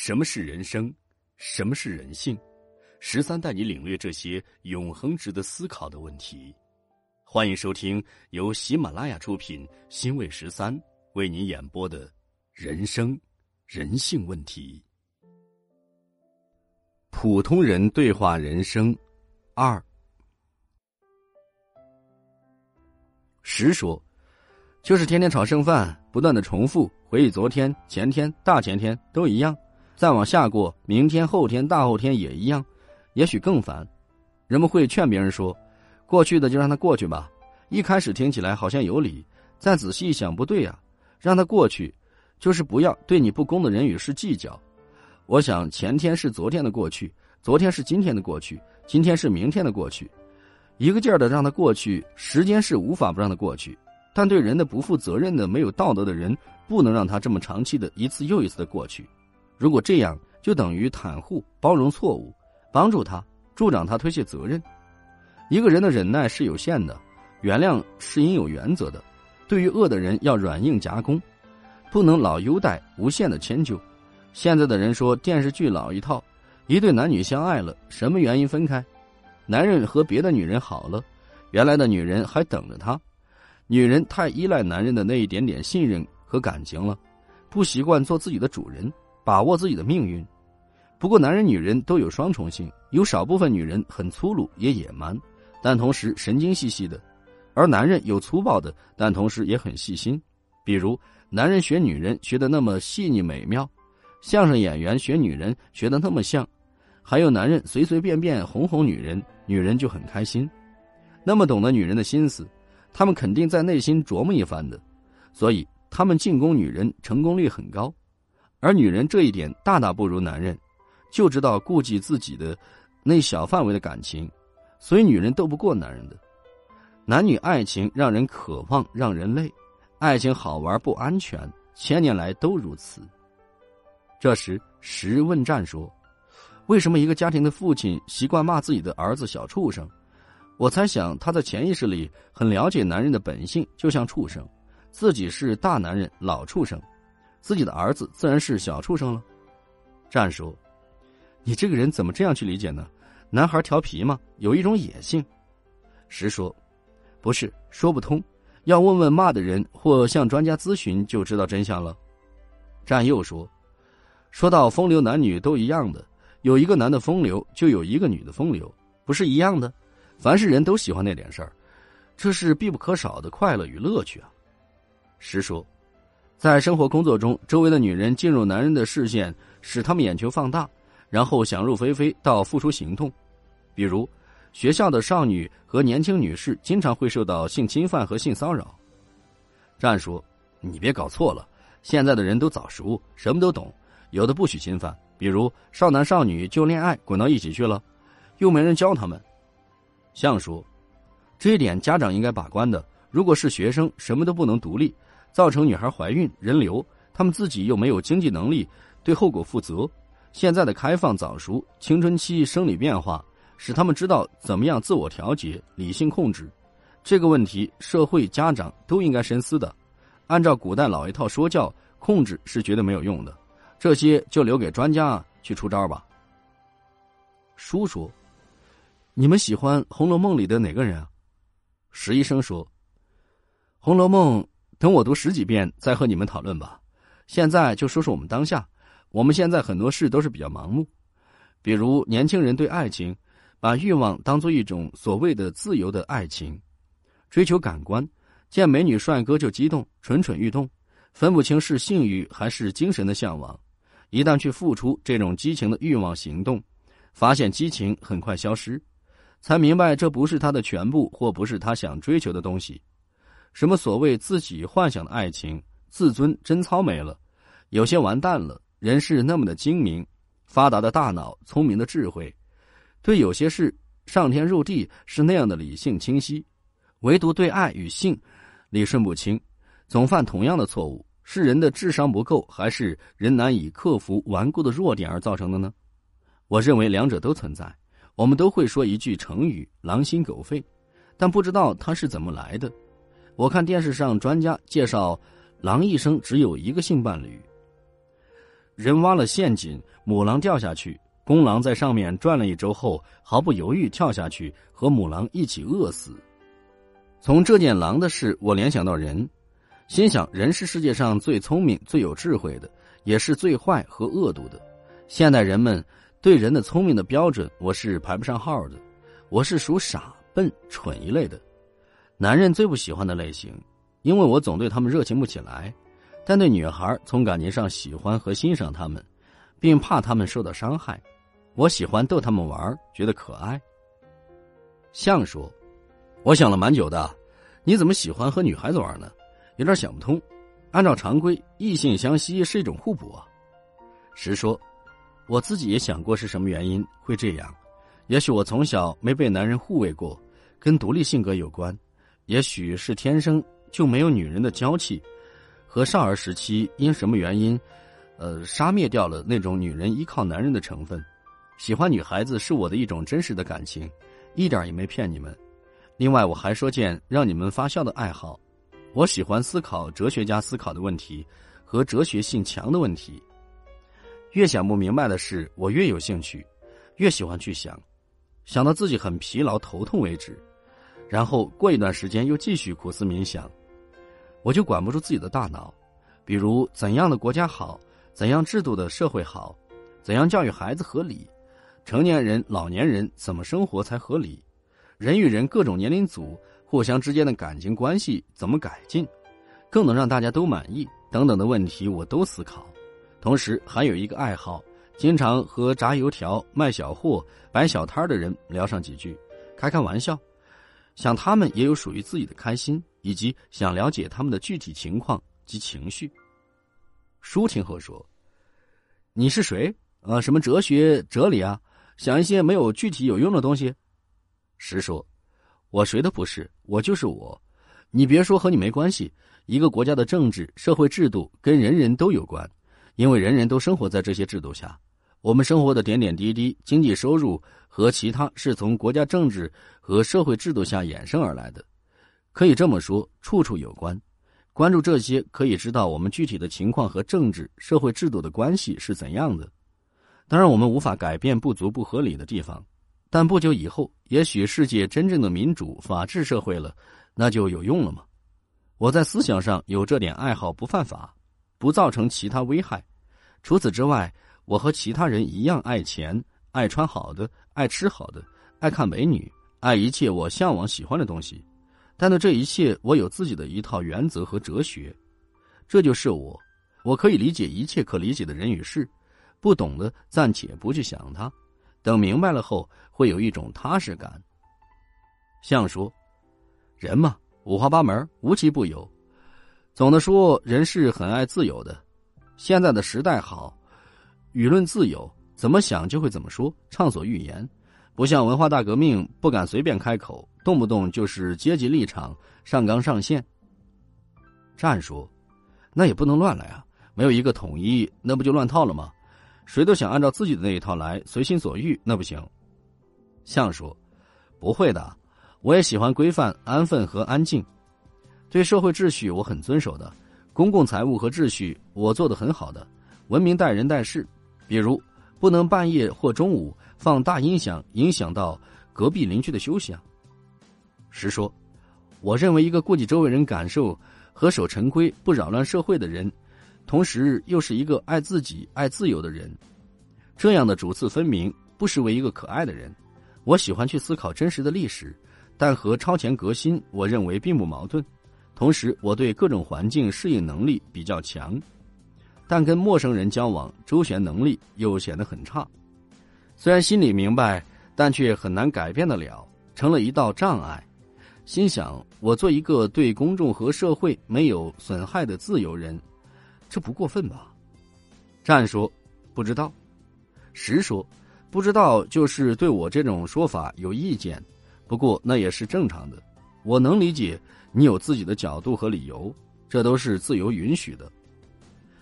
什么是人生？什么是人性？十三带你领略这些永恒值得思考的问题。欢迎收听由喜马拉雅出品、新卫十三为您演播的《人生人性问题》。普通人对话人生二。十说，就是天天炒剩饭，不断的重复回忆昨天、前天、大前天都一样。再往下过，明天、后天、大后天也一样，也许更烦。人们会劝别人说：“过去的就让它过去吧。”一开始听起来好像有理，再仔细一想，不对呀，让它过去，就是不要对你不公的人与事计较。我想，前天是昨天的过去，昨天是今天的过去，今天是明天的过去，一个劲儿的让它过去。时间是无法不让它过去，但对人的不负责任的、没有道德的人，不能让他这么长期的一次又一次的过去。如果这样，就等于袒护、包容错误，帮助他、助长他推卸责任。一个人的忍耐是有限的，原谅是应有原则的。对于恶的人，要软硬夹攻，不能老优待、无限的迁就。现在的人说电视剧老一套，一对男女相爱了，什么原因分开？男人和别的女人好了，原来的女人还等着他。女人太依赖男人的那一点点信任和感情了，不习惯做自己的主人。把握自己的命运，不过男人女人都有双重性，有少部分女人很粗鲁也野蛮，但同时神经兮兮的；而男人有粗暴的，但同时也很细心。比如男人学女人学的那么细腻美妙，相声演员学女人学的那么像，还有男人随随便便哄哄女人，女人就很开心。那么懂得女人的心思，他们肯定在内心琢磨一番的，所以他们进攻女人成功率很高。而女人这一点大大不如男人，就知道顾及自己的那小范围的感情，所以女人斗不过男人的。男女爱情让人渴望，让人累，爱情好玩不安全，千年来都如此。这时，时问战说：“为什么一个家庭的父亲习惯骂自己的儿子小畜生？我猜想他在潜意识里很了解男人的本性，就像畜生，自己是大男人，老畜生。”自己的儿子自然是小畜生了。战说：“你这个人怎么这样去理解呢？男孩调皮吗？有一种野性。”实说：“不是，说不通。要问问骂的人，或向专家咨询，就知道真相了。”战又说：“说到风流男女都一样的，有一个男的风流，就有一个女的风流，不是一样的。凡是人都喜欢那点事儿，这是必不可少的快乐与乐趣啊。”实说。在生活工作中，周围的女人进入男人的视线，使他们眼球放大，然后想入非非到付出行动。比如，学校的少女和年轻女士经常会受到性侵犯和性骚扰。战叔：“你别搞错了，现在的人都早熟，什么都懂，有的不许侵犯。比如少男少女就恋爱滚到一起去了，又没人教他们。”相叔：“这一点家长应该把关的。如果是学生，什么都不能独立。”造成女孩怀孕、人流，他们自己又没有经济能力对后果负责。现在的开放早熟、青春期生理变化，使他们知道怎么样自我调节、理性控制。这个问题，社会、家长都应该深思的。按照古代老一套说教，控制是绝对没有用的。这些就留给专家去出招吧。叔说：“你们喜欢《红楼梦》里的哪个人啊？”石医生说：“《红楼梦》。”等我读十几遍再和你们讨论吧。现在就说说我们当下。我们现在很多事都是比较盲目，比如年轻人对爱情，把欲望当做一种所谓的自由的爱情，追求感官，见美女帅哥就激动，蠢蠢欲动，分不清是性欲还是精神的向往。一旦去付出这种激情的欲望行动，发现激情很快消失，才明白这不是他的全部，或不是他想追求的东西。什么所谓自己幻想的爱情，自尊贞操没了，有些完蛋了。人是那么的精明，发达的大脑，聪明的智慧，对有些事上天入地是那样的理性清晰，唯独对爱与性理顺不清，总犯同样的错误。是人的智商不够，还是人难以克服顽固的弱点而造成的呢？我认为两者都存在。我们都会说一句成语“狼心狗肺”，但不知道它是怎么来的。我看电视上专家介绍，狼一生只有一个性伴侣。人挖了陷阱，母狼掉下去，公狼在上面转了一周后，毫不犹豫跳下去，和母狼一起饿死。从这件狼的事，我联想到人，心想人是世界上最聪明、最有智慧的，也是最坏和恶毒的。现代人们对人的聪明的标准，我是排不上号的，我是属傻、笨、蠢一类的，男人最不喜欢的类型，因为我总对他们热情不起来。但对女孩从感情上喜欢和欣赏他们，并怕他们受到伤害，我喜欢逗他们玩，觉得可爱。象说：“我想了蛮久的，你怎么喜欢和女孩子玩呢？有点想不通。按照常规，异性相吸是一种互补啊。”实说：“我自己也想过是什么原因会这样，也许我从小没被男人护卫过，跟独立性格有关，也许是天生就没有女人的娇气。”和少儿时期因什么原因，呃，杀灭掉了那种女人依靠男人的成分。喜欢女孩子是我的一种真实的感情，一点也没骗你们。另外，我还说件让你们发笑的爱好：我喜欢思考哲学家思考的问题和哲学性强的问题。越想不明白的事，我越有兴趣，越喜欢去想，想到自己很疲劳头痛为止，然后过一段时间又继续苦思冥想。我就管不住自己的大脑，比如怎样的国家好，怎样制度的社会好，怎样教育孩子合理，成年人、老年人怎么生活才合理，人与人各种年龄组互相之间的感情关系怎么改进，更能让大家都满意等等的问题，我都思考。同时还有一个爱好，经常和炸油条、卖小货、摆小摊的人聊上几句，开开玩笑。想他们也有属于自己的开心，以及想了解他们的具体情况及情绪。舒听后说：“你是谁？呃，什么哲学哲理啊？想一些没有具体有用的东西。”实说：“我谁都不是，我就是我。你别说和你没关系。一个国家的政治社会制度跟人人都有关，因为人人都生活在这些制度下。”我们生活的点点滴滴、经济收入和其他，是从国家政治和社会制度下衍生而来的。可以这么说，处处有关。关注这些，可以知道我们具体的情况和政治社会制度的关系是怎样的。当然，我们无法改变不足不合理的地方，但不久以后，也许世界真正的民主法治社会了，那就有用了吗？我在思想上有这点爱好，不犯法，不造成其他危害。除此之外。我和其他人一样爱钱，爱穿好的，爱吃好的，爱看美女，爱一切我向往喜欢的东西。但对这一切，我有自己的一套原则和哲学。这就是我，我可以理解一切可理解的人与事，不懂的暂且不去想它，等明白了后，会有一种踏实感。像说，人嘛，五花八门，无奇不有。总的说，人是很爱自由的。现在的时代好。舆论自由，怎么想就会怎么说，畅所欲言，不像文化大革命，不敢随便开口，动不动就是阶级立场，上纲上线。战说，那也不能乱来啊，没有一个统一，那不就乱套了吗？谁都想按照自己的那一套来，随心所欲，那不行。相说，不会的，我也喜欢规范、安分和安静，对社会秩序我很遵守的，公共财务和秩序我做的很好的，文明待人待事。比如，不能半夜或中午放大音响，影响到隔壁邻居的休息啊。实说，我认为一个顾及周围人感受、和守成规、不扰乱社会的人，同时又是一个爱自己、爱自由的人，这样的主次分明，不失为一个可爱的人。我喜欢去思考真实的历史，但和超前革新，我认为并不矛盾。同时，我对各种环境适应能力比较强。但跟陌生人交往，周旋能力又显得很差。虽然心里明白，但却很难改变得了，成了一道障碍。心想：我做一个对公众和社会没有损害的自由人，这不过分吧？战说：不知道。实说：不知道，就是对我这种说法有意见。不过那也是正常的，我能理解你有自己的角度和理由，这都是自由允许的。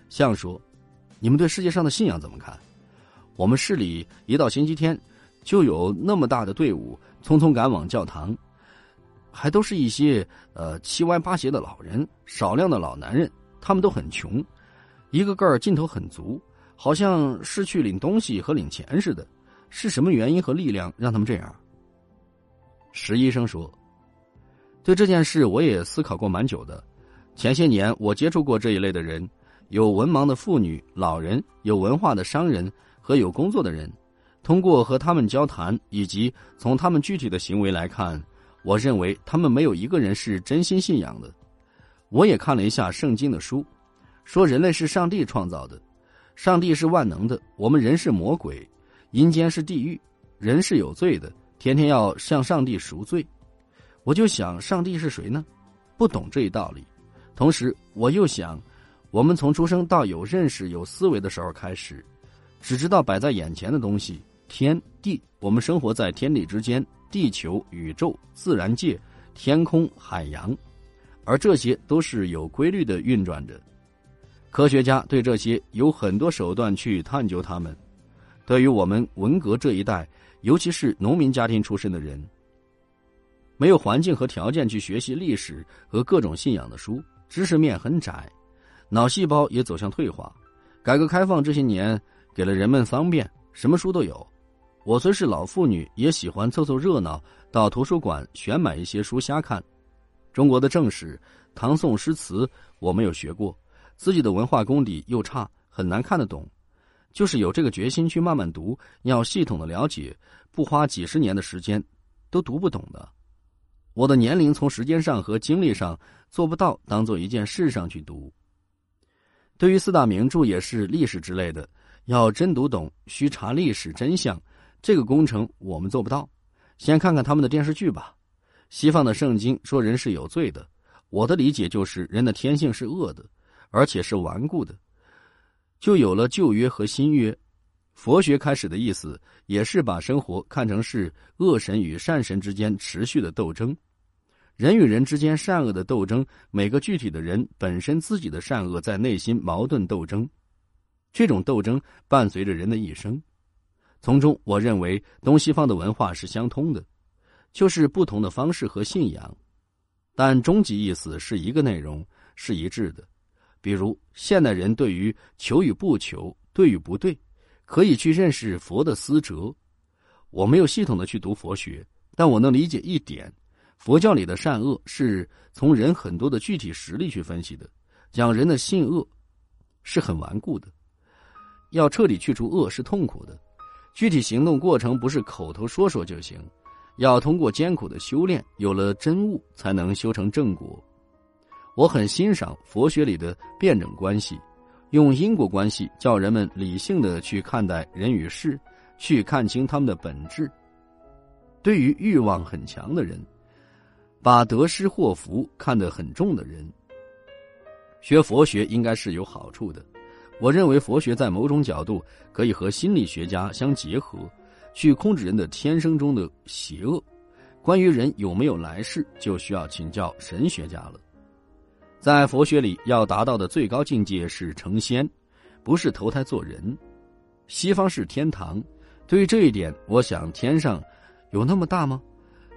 相说：“你们对世界上的信仰怎么看？我们市里一到星期天，就有那么大的队伍匆匆赶往教堂，还都是一些呃七歪八斜的老人，少量的老男人，他们都很穷，一个个劲头很足。好像是去领东西和领钱似的。是什么原因和力量让他们这样？石医生说：“对这件事，我也思考过蛮久的。前些年，我接触过这一类的人，有文盲的妇女、老人，有文化的商人和有工作的人。通过和他们交谈，以及从他们具体的行为来看，我认为他们没有一个人是真心信仰的。我也看了一下圣经的书，说人类是上帝创造的，上帝是万能的，我们人是魔鬼。”阴间是地狱，人是有罪的，天天要向上帝赎罪。我就想，上帝是谁呢？不懂这一道理。同时，我又想，我们从出生到有认识、有思维的时候开始，只知道摆在眼前的东西，天地。我们生活在天地之间，地球、宇宙、自然界、天空、海洋，而这些都是有规律的运转着。科学家对这些有很多手段去探究它们。对于我们文革这一代，尤其是农民家庭出身的人，没有环境和条件去学习历史和各种信仰的书，知识面很窄，脑细胞也走向退化。改革开放这些年给了人们方便，什么书都有。我虽是老妇女，也喜欢凑凑热闹，到图书馆选买一些书瞎看。中国的正史、唐宋诗词我没有学过，自己的文化功底又差，很难看得懂。就是有这个决心去慢慢读，要系统的了解，不花几十年的时间，都读不懂的。我的年龄从时间上和精力上做不到当做一件事上去读。对于四大名著也是历史之类的，要真读懂，需查历史真相。这个工程我们做不到。先看看他们的电视剧吧。西方的圣经说人是有罪的，我的理解就是人的天性是恶的，而且是顽固的。就有了旧约和新约，佛学开始的意思也是把生活看成是恶神与善神之间持续的斗争，人与人之间善恶的斗争，每个具体的人本身自己的善恶在内心矛盾斗争，这种斗争伴随着人的一生。从中，我认为东西方的文化是相通的，就是不同的方式和信仰，但终极意思是一个内容，是一致的。比如现代人对于求与不求、对与不对，可以去认识佛的思哲。我没有系统的去读佛学，但我能理解一点：佛教里的善恶是从人很多的具体实力去分析的，讲人的性恶是很顽固的，要彻底去除恶是痛苦的，具体行动过程不是口头说说就行，要通过艰苦的修炼，有了真悟才能修成正果。我很欣赏佛学里的辩证关系，用因果关系叫人们理性的去看待人与事，去看清他们的本质。对于欲望很强的人，把得失祸福看得很重的人，学佛学应该是有好处的。我认为佛学在某种角度可以和心理学家相结合，去控制人的天生中的邪恶。关于人有没有来世，就需要请教神学家了。在佛学里，要达到的最高境界是成仙，不是投胎做人。西方是天堂，对于这一点，我想天上有那么大吗？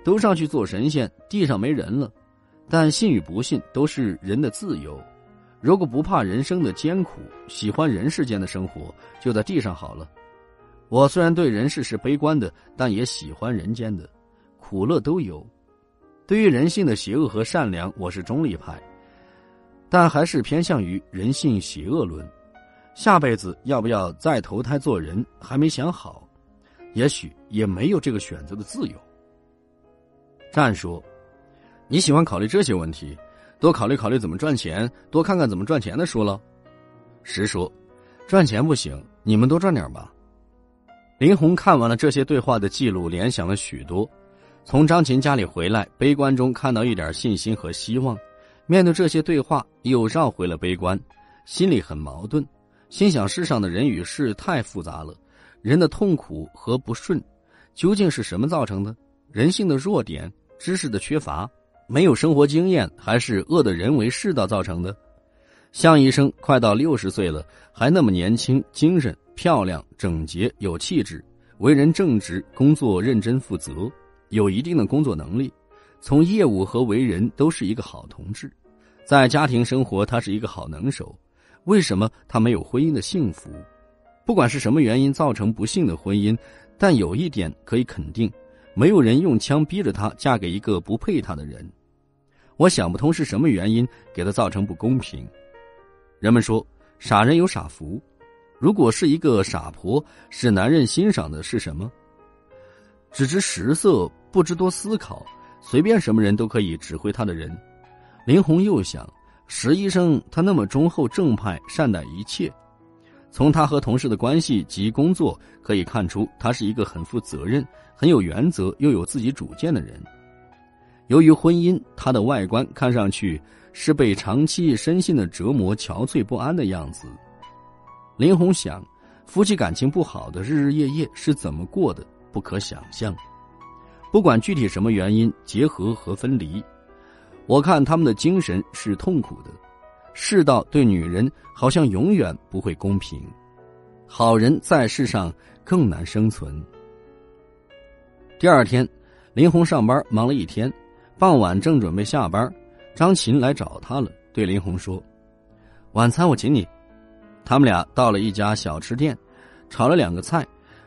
都上去做神仙，地上没人了。但信与不信都是人的自由。如果不怕人生的艰苦，喜欢人世间的生活，就在地上好了。我虽然对人世是悲观的，但也喜欢人间的苦乐都有。对于人性的邪恶和善良，我是中立派。但还是偏向于人性邪恶论，下辈子要不要再投胎做人还没想好，也许也没有这个选择的自由。战说：“你喜欢考虑这些问题，多考虑考虑怎么赚钱，多看看怎么赚钱的书了。”实说：“赚钱不行，你们多赚点吧。”林红看完了这些对话的记录，联想了许多，从张琴家里回来，悲观中看到一点信心和希望。面对这些对话，又绕回了悲观，心里很矛盾，心想世上的人与事太复杂了，人的痛苦和不顺，究竟是什么造成的？人性的弱点、知识的缺乏、没有生活经验，还是恶的人为世道造成的？向医生快到六十岁了，还那么年轻、精神、漂亮、整洁、有气质，为人正直，工作认真负责，有一定的工作能力，从业务和为人都是一个好同志。在家庭生活，他是一个好能手，为什么他没有婚姻的幸福？不管是什么原因造成不幸的婚姻，但有一点可以肯定：没有人用枪逼着她嫁给一个不配她的人。我想不通是什么原因给她造成不公平。人们说，傻人有傻福。如果是一个傻婆，使男人欣赏的是什么？只知食色，不知多思考，随便什么人都可以指挥他的人。林红又想，石医生他那么忠厚正派，善待一切。从他和同事的关系及工作可以看出，他是一个很负责任、很有原则又有自己主见的人。由于婚姻，他的外观看上去是被长期身心的折磨憔悴不安的样子。林红想，夫妻感情不好的日日夜夜是怎么过的？不可想象。不管具体什么原因结合和分离，我看他们的精神是痛苦的。世道对女人好像永远不会公平，好人在世上更难生存。第二天，林红上班忙了一天，傍晚正准备下班，张琴来找他了，对林红说：“晚餐我请你。”他们俩到了一家小吃店，炒了两个菜，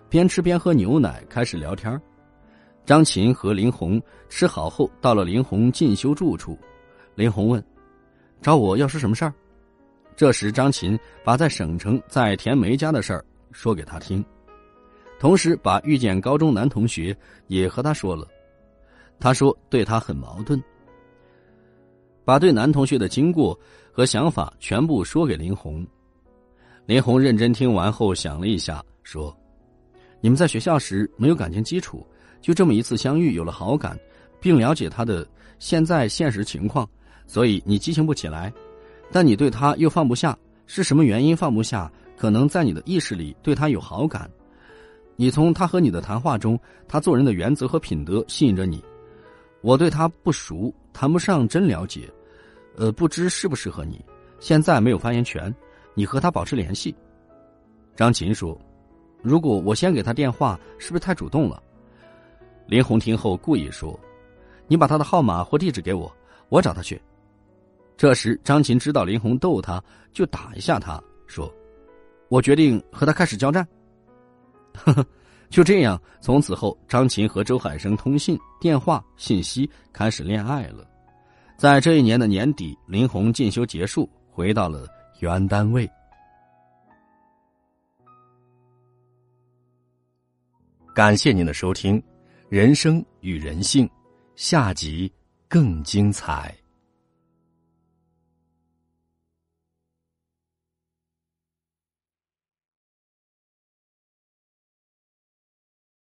边吃边喝牛奶，开始聊天。张琴和林红吃好后，到了林红进修住处。林红问：“找我要是什么事儿？”这时，张琴把在省城在田梅家的事儿说给他听，同时把遇见高中男同学也和他说了。他说对他很矛盾，把对男同学的经过和想法全部说给林红。林红认真听完后，想了一下，说：“你们在学校时没有感情基础，就这么一次相遇有了好感，并了解他的现在现实情况，所以你激情不起来。但你对他又放不下，是什么原因放不下？可能在你的意识里对他有好感。你从他和你的谈话中，他做人的原则和品德吸引着你。我对他不熟，谈不上真了解，呃，不知适不适合你。现在没有发言权。”你和他保持联系，张琴说：“如果我先给他电话，是不是太主动了？”林红听后故意说：“你把他的号码或地址给我，我找他去。”这时张琴知道林红逗他，就打一下他，说：“我决定和他开始交战。”呵呵，就这样，从此后张琴和周海生通信、电话、信息，开始恋爱了。在这一年的年底，林红进修结束，回到了。原单位，感谢您的收听，《人生与人性》下集更精彩。